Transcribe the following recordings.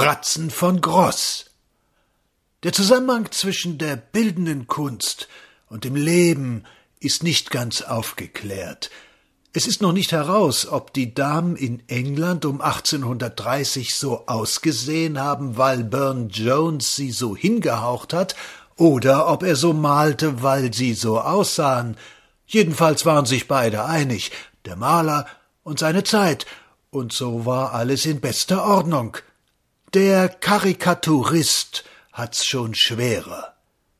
Fratzen von Gross. Der Zusammenhang zwischen der bildenden Kunst und dem Leben ist nicht ganz aufgeklärt. Es ist noch nicht heraus, ob die Damen in England um 1830 so ausgesehen haben, weil Burne Jones sie so hingehaucht hat, oder ob er so malte, weil sie so aussahen. Jedenfalls waren sich beide einig, der Maler und seine Zeit, und so war alles in bester Ordnung. Der Karikaturist hat's schon schwerer.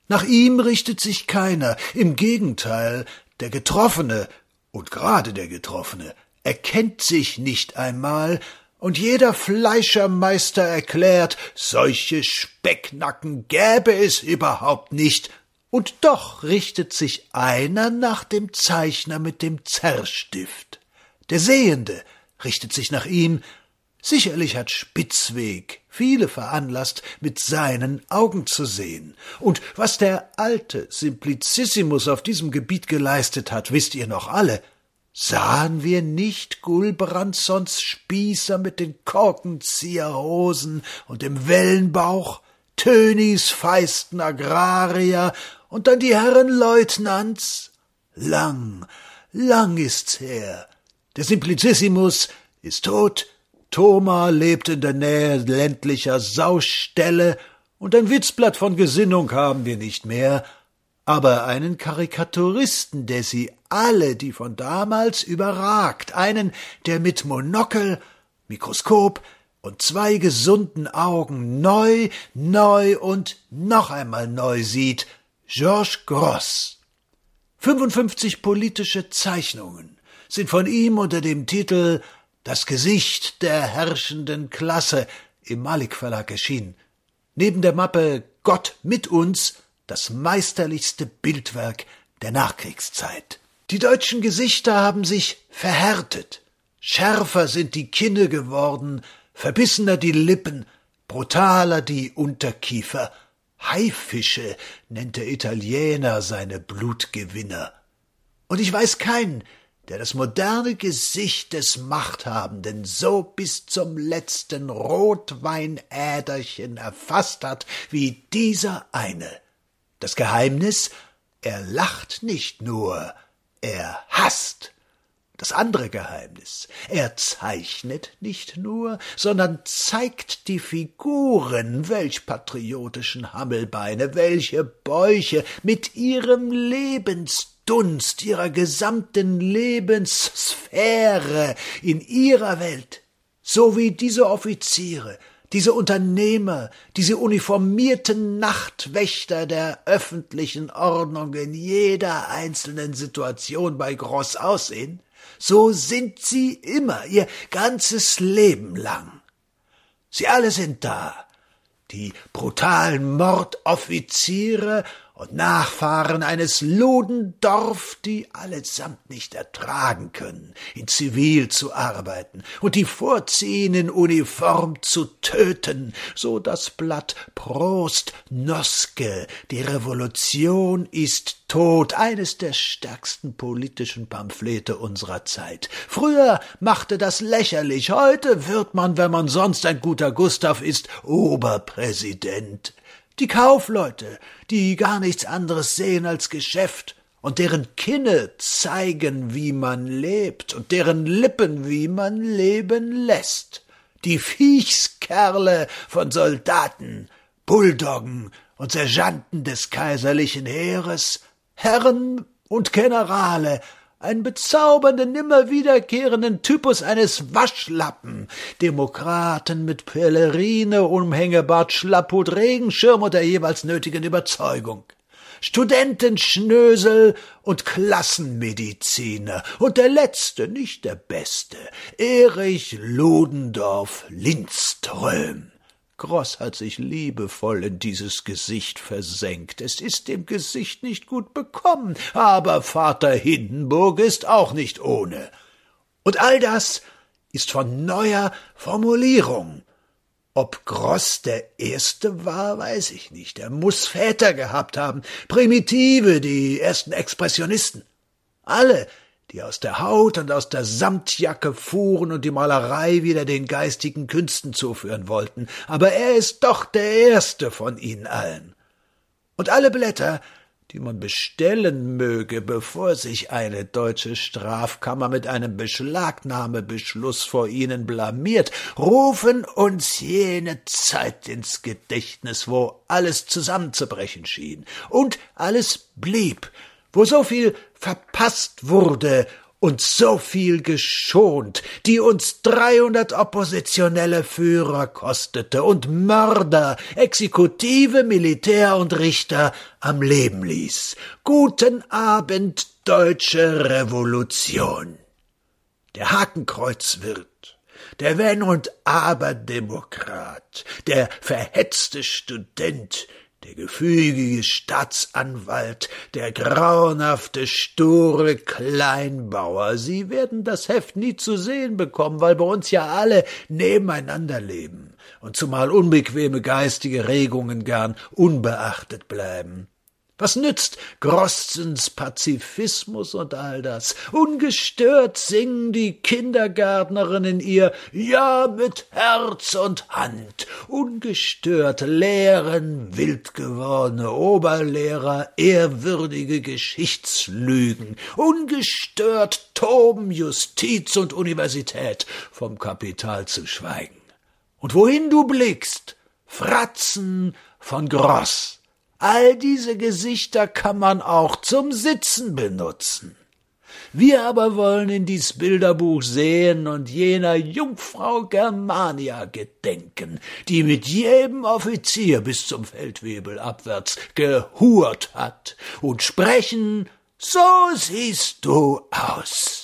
Nach ihm richtet sich keiner, im Gegenteil, der Getroffene und gerade der Getroffene erkennt sich nicht einmal, und jeder Fleischermeister erklärt, solche Specknacken gäbe es überhaupt nicht, und doch richtet sich einer nach dem Zeichner mit dem Zerrstift. Der Sehende richtet sich nach ihm, sicherlich hat Spitzweg viele veranlasst, mit seinen Augen zu sehen. Und was der alte Simplicissimus auf diesem Gebiet geleistet hat, wisst ihr noch alle. Sahen wir nicht Gulbrandsons Spießer mit den Korkenzieherhosen und dem Wellenbauch, Tönis feisten Agrarier und dann die Herren Leutnants? Lang, lang ist's her. Der Simplicissimus ist tot, Thoma lebt in der Nähe ländlicher Sauställe, und ein Witzblatt von Gesinnung haben wir nicht mehr, aber einen Karikaturisten, der sie alle, die von damals, überragt, einen, der mit Monokel, Mikroskop und zwei gesunden Augen neu, neu und noch einmal neu sieht, Georges Gross. 55 politische Zeichnungen sind von ihm unter dem Titel das Gesicht der herrschenden Klasse im Malik Verlag erschienen. Neben der Mappe Gott mit uns das meisterlichste Bildwerk der Nachkriegszeit. Die deutschen Gesichter haben sich verhärtet. Schärfer sind die Kinne geworden, verbissener die Lippen, brutaler die Unterkiefer. Haifische nennt der Italiener seine Blutgewinner. Und ich weiß keinen, der das moderne Gesicht des Machthabenden so bis zum letzten Rotweinäderchen erfasst hat wie dieser eine. Das Geheimnis, er lacht nicht nur, er hasst. Das andere Geheimnis, er zeichnet nicht nur, sondern zeigt die Figuren, welch patriotischen Hammelbeine, welche Bäuche mit ihrem Lebens Dunst ihrer gesamten Lebenssphäre in ihrer Welt, so wie diese Offiziere, diese Unternehmer, diese uniformierten Nachtwächter der öffentlichen Ordnung in jeder einzelnen Situation bei Gross aussehen, so sind sie immer ihr ganzes Leben lang. Sie alle sind da, die brutalen Mordoffiziere und Nachfahren eines Ludendorff, die allesamt nicht ertragen können, in Zivil zu arbeiten und die vorziehen, in Uniform zu töten, so das Blatt Prost Noske, die Revolution ist tot, eines der stärksten politischen Pamphlete unserer Zeit. Früher machte das lächerlich, heute wird man, wenn man sonst ein guter Gustav ist, Oberpräsident. Die Kaufleute, die gar nichts anderes sehen als Geschäft und deren Kinne zeigen, wie man lebt und deren Lippen, wie man leben lässt. Die Viechskerle von Soldaten, Bulldoggen und Sergeanten des kaiserlichen Heeres, Herren und Generale, einen bezaubernden, immer wiederkehrenden Typus eines Waschlappen, Demokraten mit Pelerine, Umhängebart, Schlapphut, Regenschirm und der jeweils nötigen Überzeugung. Studentenschnösel und Klassenmediziner und der letzte, nicht der beste, Erich Ludendorff Lindström. Gross hat sich liebevoll in dieses Gesicht versenkt. Es ist dem Gesicht nicht gut bekommen, aber Vater Hindenburg ist auch nicht ohne. Und all das ist von neuer Formulierung. Ob Gross der Erste war, weiß ich nicht. Er muss Väter gehabt haben, Primitive, die ersten Expressionisten. Alle, die aus der Haut und aus der Samtjacke fuhren und die Malerei wieder den geistigen Künsten zuführen wollten, aber er ist doch der erste von ihnen allen. Und alle Blätter, die man bestellen möge, bevor sich eine deutsche Strafkammer mit einem Beschlagnahmebeschluss vor ihnen blamiert, rufen uns jene Zeit ins Gedächtnis, wo alles zusammenzubrechen schien und alles blieb, wo so viel verpasst wurde und so viel geschont, die uns dreihundert oppositionelle Führer kostete und Mörder, Exekutive, Militär und Richter am Leben ließ. Guten Abend, deutsche Revolution. Der Hakenkreuzwirt, der Wenn und Aber Demokrat, der verhetzte Student, der gefügige Staatsanwalt, der grauenhafte, sture Kleinbauer. Sie werden das Heft nie zu sehen bekommen, weil bei uns ja alle nebeneinander leben und zumal unbequeme geistige Regungen gern unbeachtet bleiben. Was nützt Grossens Pazifismus und all das? Ungestört singen die Kindergärtnerinnen ihr Ja mit Herz und Hand. Ungestört lehren wild gewordene Oberlehrer ehrwürdige Geschichtslügen. Ungestört toben Justiz und Universität, vom Kapital zu schweigen. Und wohin du blickst, Fratzen von Gross. All diese Gesichter kann man auch zum Sitzen benutzen. Wir aber wollen in dies Bilderbuch sehen und jener Jungfrau Germania gedenken, die mit jedem Offizier bis zum Feldwebel abwärts gehurt hat, und sprechen, so siehst du aus.